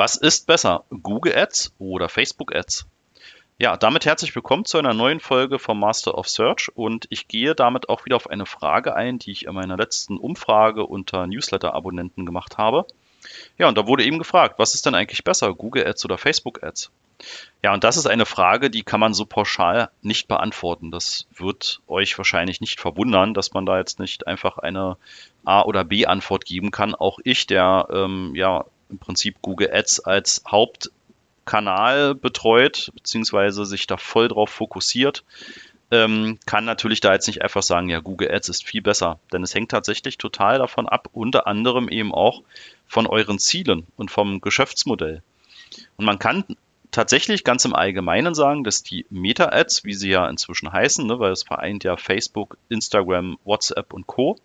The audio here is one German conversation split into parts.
Was ist besser, Google Ads oder Facebook Ads? Ja, damit herzlich willkommen zu einer neuen Folge vom Master of Search und ich gehe damit auch wieder auf eine Frage ein, die ich in meiner letzten Umfrage unter Newsletter-Abonnenten gemacht habe. Ja, und da wurde eben gefragt, was ist denn eigentlich besser, Google Ads oder Facebook Ads? Ja, und das ist eine Frage, die kann man so pauschal nicht beantworten. Das wird euch wahrscheinlich nicht verwundern, dass man da jetzt nicht einfach eine A- oder B-Antwort geben kann. Auch ich, der ähm, ja im Prinzip Google Ads als Hauptkanal betreut, beziehungsweise sich da voll drauf fokussiert, ähm, kann natürlich da jetzt nicht einfach sagen, ja, Google Ads ist viel besser. Denn es hängt tatsächlich total davon ab, unter anderem eben auch von euren Zielen und vom Geschäftsmodell. Und man kann tatsächlich ganz im Allgemeinen sagen, dass die Meta-Ads, wie sie ja inzwischen heißen, ne, weil es vereint ja Facebook, Instagram, WhatsApp und Co.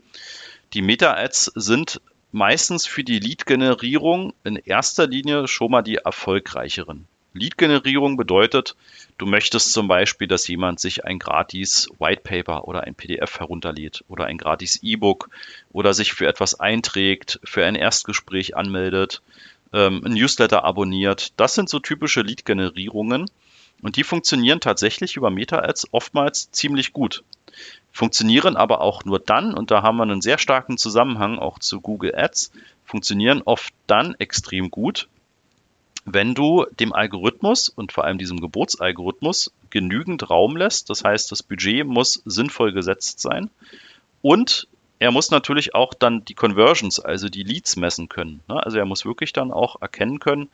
Die Meta-Ads sind meistens für die Lead-Generierung in erster Linie schon mal die erfolgreicheren. Lead-Generierung bedeutet, du möchtest zum Beispiel, dass jemand sich ein gratis White Paper oder ein PDF herunterlädt oder ein gratis E-Book oder sich für etwas einträgt, für ein Erstgespräch anmeldet, ähm, ein Newsletter abonniert. Das sind so typische Lead-Generierungen und die funktionieren tatsächlich über Meta-Ads oftmals ziemlich gut funktionieren aber auch nur dann, und da haben wir einen sehr starken Zusammenhang auch zu Google Ads, funktionieren oft dann extrem gut, wenn du dem Algorithmus und vor allem diesem Geburtsalgorithmus genügend Raum lässt. Das heißt, das Budget muss sinnvoll gesetzt sein und er muss natürlich auch dann die Conversions, also die Leads messen können. Ne? Also er muss wirklich dann auch erkennen können,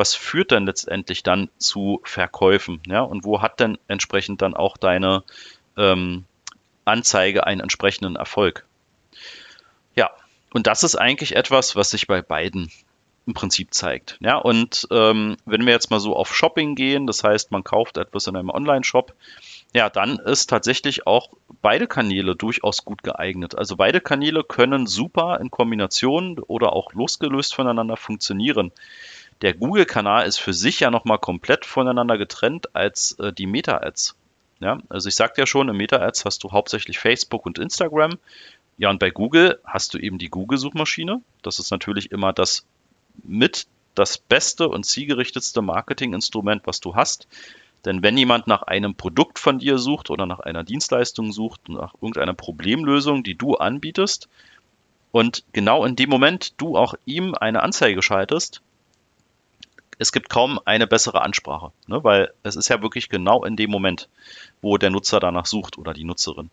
was führt denn letztendlich dann zu Verkäufen, ja, und wo hat denn entsprechend dann auch deine ähm, Anzeige einen entsprechenden Erfolg. Ja, und das ist eigentlich etwas, was sich bei beiden im Prinzip zeigt. Ja, und ähm, wenn wir jetzt mal so auf Shopping gehen, das heißt, man kauft etwas in einem Online-Shop, ja, dann ist tatsächlich auch beide Kanäle durchaus gut geeignet. Also beide Kanäle können super in Kombination oder auch losgelöst voneinander funktionieren. Der Google-Kanal ist für sich ja nochmal komplett voneinander getrennt als äh, die Meta-Ads. Ja, also ich sagte ja schon, im Meta-Ads hast du hauptsächlich Facebook und Instagram. Ja, und bei Google hast du eben die Google-Suchmaschine. Das ist natürlich immer das mit das beste und zielgerichtetste Marketinginstrument, was du hast. Denn wenn jemand nach einem Produkt von dir sucht oder nach einer Dienstleistung sucht, nach irgendeiner Problemlösung, die du anbietest, und genau in dem Moment du auch ihm eine Anzeige schaltest, es gibt kaum eine bessere Ansprache, ne? weil es ist ja wirklich genau in dem Moment, wo der Nutzer danach sucht oder die Nutzerin.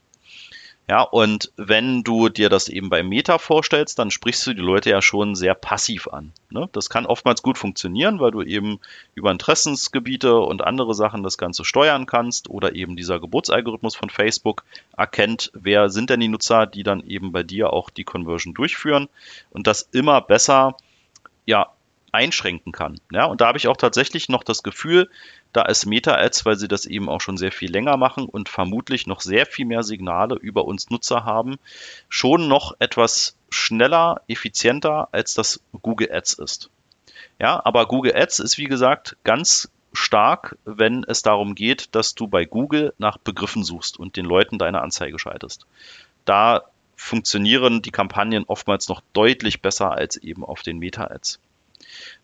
Ja, und wenn du dir das eben bei Meta vorstellst, dann sprichst du die Leute ja schon sehr passiv an. Ne? Das kann oftmals gut funktionieren, weil du eben über Interessensgebiete und andere Sachen das Ganze steuern kannst oder eben dieser Geburtsalgorithmus von Facebook erkennt, wer sind denn die Nutzer, die dann eben bei dir auch die Conversion durchführen und das immer besser ja, einschränken kann. Ja, und da habe ich auch tatsächlich noch das Gefühl, da ist Meta-Ads, weil sie das eben auch schon sehr viel länger machen und vermutlich noch sehr viel mehr Signale über uns Nutzer haben, schon noch etwas schneller, effizienter als das Google Ads ist. Ja, aber Google Ads ist wie gesagt ganz stark, wenn es darum geht, dass du bei Google nach Begriffen suchst und den Leuten deine Anzeige schaltest. Da funktionieren die Kampagnen oftmals noch deutlich besser als eben auf den Meta-Ads.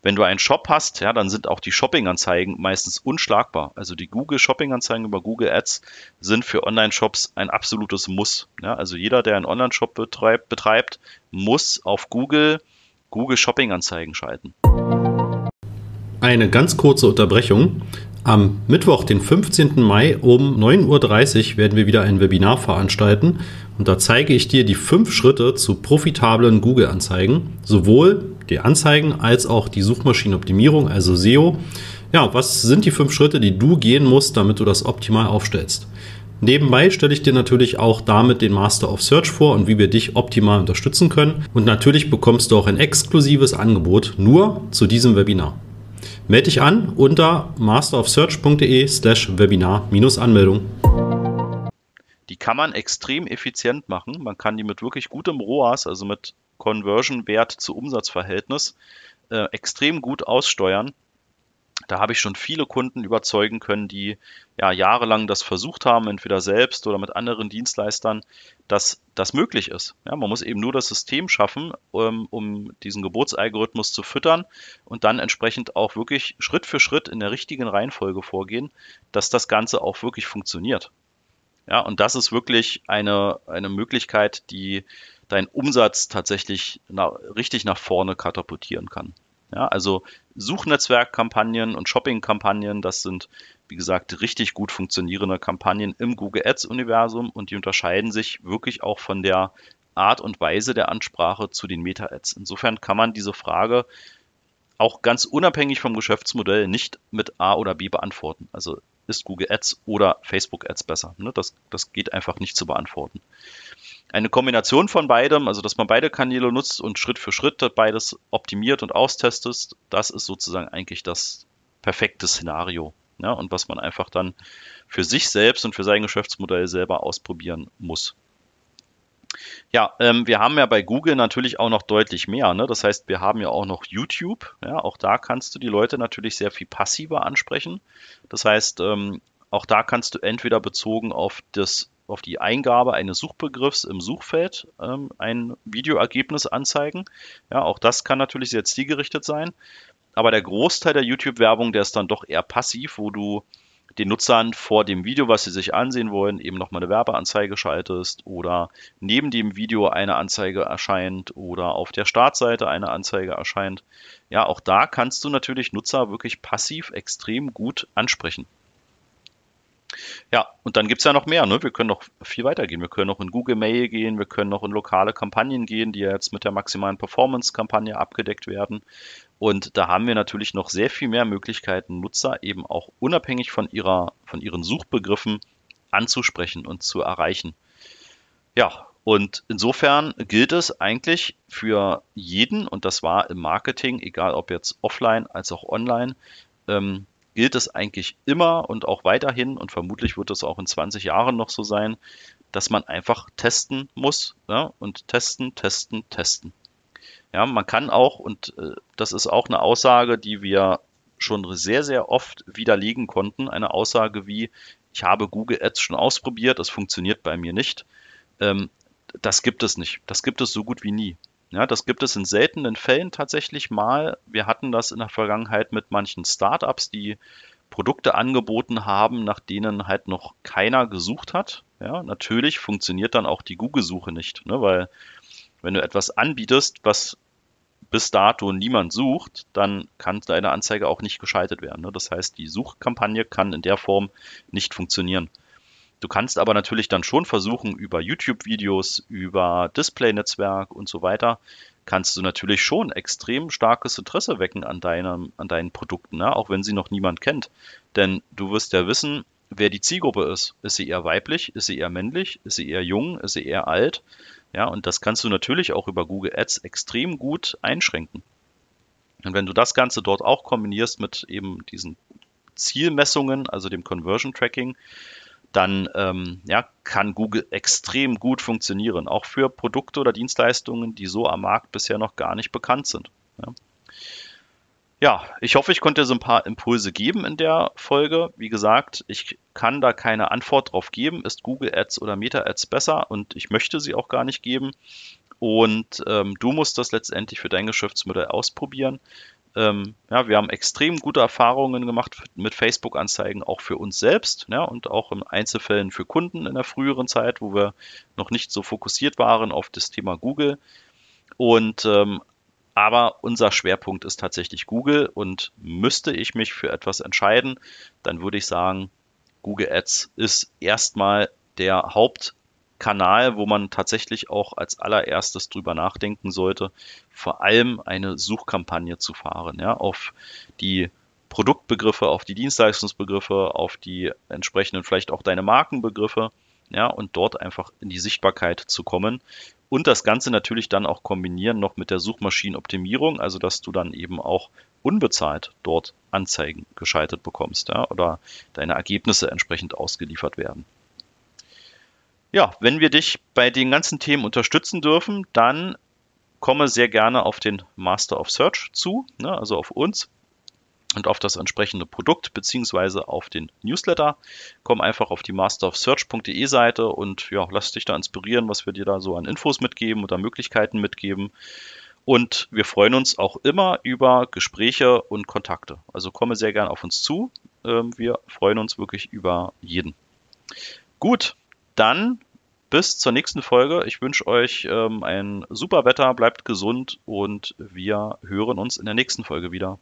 Wenn du einen Shop hast, ja, dann sind auch die Shopping-Anzeigen meistens unschlagbar. Also die Google Shopping-Anzeigen über Google Ads sind für Online-Shops ein absolutes Muss. Ja, also jeder, der einen Online-Shop betreibt, betreibt, muss auf Google Google Shopping-Anzeigen schalten. Eine ganz kurze Unterbrechung. Am Mittwoch, den 15. Mai um 9.30 Uhr werden wir wieder ein Webinar veranstalten und da zeige ich dir die fünf Schritte zu profitablen Google-Anzeigen, sowohl die Anzeigen als auch die Suchmaschinenoptimierung, also SEO. Ja, was sind die fünf Schritte, die du gehen musst, damit du das optimal aufstellst? Nebenbei stelle ich dir natürlich auch damit den Master of Search vor und wie wir dich optimal unterstützen können. Und natürlich bekommst du auch ein exklusives Angebot nur zu diesem Webinar. Melde dich an unter masterofsearch.de slash Webinar-Anmeldung. Die kann man extrem effizient machen. Man kann die mit wirklich gutem ROAS, also mit Conversion-Wert zu Umsatzverhältnis, äh, extrem gut aussteuern. Da habe ich schon viele Kunden überzeugen können, die ja jahrelang das versucht haben, entweder selbst oder mit anderen Dienstleistern, dass das möglich ist. Ja, man muss eben nur das System schaffen, um, ähm, um diesen Geburtsalgorithmus zu füttern und dann entsprechend auch wirklich Schritt für Schritt in der richtigen Reihenfolge vorgehen, dass das Ganze auch wirklich funktioniert. Ja, und das ist wirklich eine, eine Möglichkeit, die deinen Umsatz tatsächlich na, richtig nach vorne katapultieren kann. Ja, also Suchnetzwerkkampagnen und Shoppingkampagnen, das sind, wie gesagt, richtig gut funktionierende Kampagnen im Google Ads-Universum und die unterscheiden sich wirklich auch von der Art und Weise der Ansprache zu den Meta-Ads. Insofern kann man diese Frage auch ganz unabhängig vom Geschäftsmodell nicht mit A oder B beantworten. Also ist Google Ads oder Facebook Ads besser? Ne? Das, das geht einfach nicht zu beantworten eine Kombination von beidem, also dass man beide Kanäle nutzt und Schritt für Schritt beides optimiert und austestet, das ist sozusagen eigentlich das perfekte Szenario. Ja, und was man einfach dann für sich selbst und für sein Geschäftsmodell selber ausprobieren muss. Ja, ähm, wir haben ja bei Google natürlich auch noch deutlich mehr. Ne? Das heißt, wir haben ja auch noch YouTube. Ja, auch da kannst du die Leute natürlich sehr viel passiver ansprechen. Das heißt, ähm, auch da kannst du entweder bezogen auf das auf die Eingabe eines Suchbegriffs im Suchfeld ähm, ein Videoergebnis anzeigen. Ja, auch das kann natürlich sehr zielgerichtet sein. Aber der Großteil der YouTube-Werbung, der ist dann doch eher passiv, wo du den Nutzern vor dem Video, was sie sich ansehen wollen, eben nochmal eine Werbeanzeige schaltest oder neben dem Video eine Anzeige erscheint oder auf der Startseite eine Anzeige erscheint. Ja, auch da kannst du natürlich Nutzer wirklich passiv extrem gut ansprechen. Ja, und dann gibt es ja noch mehr. Ne? Wir können noch viel weiter gehen. Wir können noch in Google Mail gehen, wir können noch in lokale Kampagnen gehen, die ja jetzt mit der maximalen Performance-Kampagne abgedeckt werden. Und da haben wir natürlich noch sehr viel mehr Möglichkeiten, Nutzer eben auch unabhängig von, ihrer, von ihren Suchbegriffen anzusprechen und zu erreichen. Ja, und insofern gilt es eigentlich für jeden, und das war im Marketing, egal ob jetzt offline als auch online, ähm, gilt es eigentlich immer und auch weiterhin und vermutlich wird es auch in 20 Jahren noch so sein, dass man einfach testen muss ja, und testen, testen, testen. Ja, man kann auch, und äh, das ist auch eine Aussage, die wir schon sehr, sehr oft widerlegen konnten, eine Aussage wie, ich habe Google Ads schon ausprobiert, es funktioniert bei mir nicht. Ähm, das gibt es nicht. Das gibt es so gut wie nie. Ja, das gibt es in seltenen Fällen tatsächlich mal. Wir hatten das in der Vergangenheit mit manchen Startups, die Produkte angeboten haben, nach denen halt noch keiner gesucht hat. Ja, natürlich funktioniert dann auch die Google-Suche nicht, ne, weil wenn du etwas anbietest, was bis dato niemand sucht, dann kann deine Anzeige auch nicht geschaltet werden. Ne? Das heißt, die Suchkampagne kann in der Form nicht funktionieren. Du kannst aber natürlich dann schon versuchen, über YouTube-Videos, über Display-Netzwerk und so weiter, kannst du natürlich schon extrem starkes Interesse wecken an, deinem, an deinen Produkten, ne? auch wenn sie noch niemand kennt. Denn du wirst ja wissen, wer die Zielgruppe ist. Ist sie eher weiblich? Ist sie eher männlich? Ist sie eher jung? Ist sie eher alt? Ja, und das kannst du natürlich auch über Google Ads extrem gut einschränken. Und wenn du das Ganze dort auch kombinierst mit eben diesen Zielmessungen, also dem Conversion Tracking, dann ähm, ja, kann Google extrem gut funktionieren, auch für Produkte oder Dienstleistungen, die so am Markt bisher noch gar nicht bekannt sind. Ja. ja, ich hoffe, ich konnte dir so ein paar Impulse geben in der Folge. Wie gesagt, ich kann da keine Antwort drauf geben, ist Google Ads oder Meta Ads besser und ich möchte sie auch gar nicht geben. Und ähm, du musst das letztendlich für dein Geschäftsmodell ausprobieren. Ähm, ja, wir haben extrem gute Erfahrungen gemacht mit Facebook-Anzeigen, auch für uns selbst ja, und auch in Einzelfällen für Kunden in der früheren Zeit, wo wir noch nicht so fokussiert waren auf das Thema Google. Und ähm, aber unser Schwerpunkt ist tatsächlich Google und müsste ich mich für etwas entscheiden, dann würde ich sagen, Google Ads ist erstmal der Haupt Kanal, wo man tatsächlich auch als allererstes drüber nachdenken sollte, vor allem eine Suchkampagne zu fahren, ja, auf die Produktbegriffe, auf die Dienstleistungsbegriffe, auf die entsprechenden vielleicht auch deine Markenbegriffe, ja, und dort einfach in die Sichtbarkeit zu kommen und das Ganze natürlich dann auch kombinieren noch mit der Suchmaschinenoptimierung, also dass du dann eben auch unbezahlt dort Anzeigen geschaltet bekommst, ja, oder deine Ergebnisse entsprechend ausgeliefert werden. Ja, wenn wir dich bei den ganzen Themen unterstützen dürfen, dann komme sehr gerne auf den Master of Search zu, ne, also auf uns. und auf das entsprechende Produkt beziehungsweise auf den Newsletter. Komm einfach auf die masterofsearch.de Seite und ja, lass dich da inspirieren, was wir dir da so an Infos mitgeben oder Möglichkeiten mitgeben. Und wir freuen uns auch immer über Gespräche und Kontakte. Also komme sehr gern auf uns zu. Ähm, wir freuen uns wirklich über jeden. Gut, dann bis zur nächsten Folge. Ich wünsche euch ähm, ein super Wetter, bleibt gesund und wir hören uns in der nächsten Folge wieder.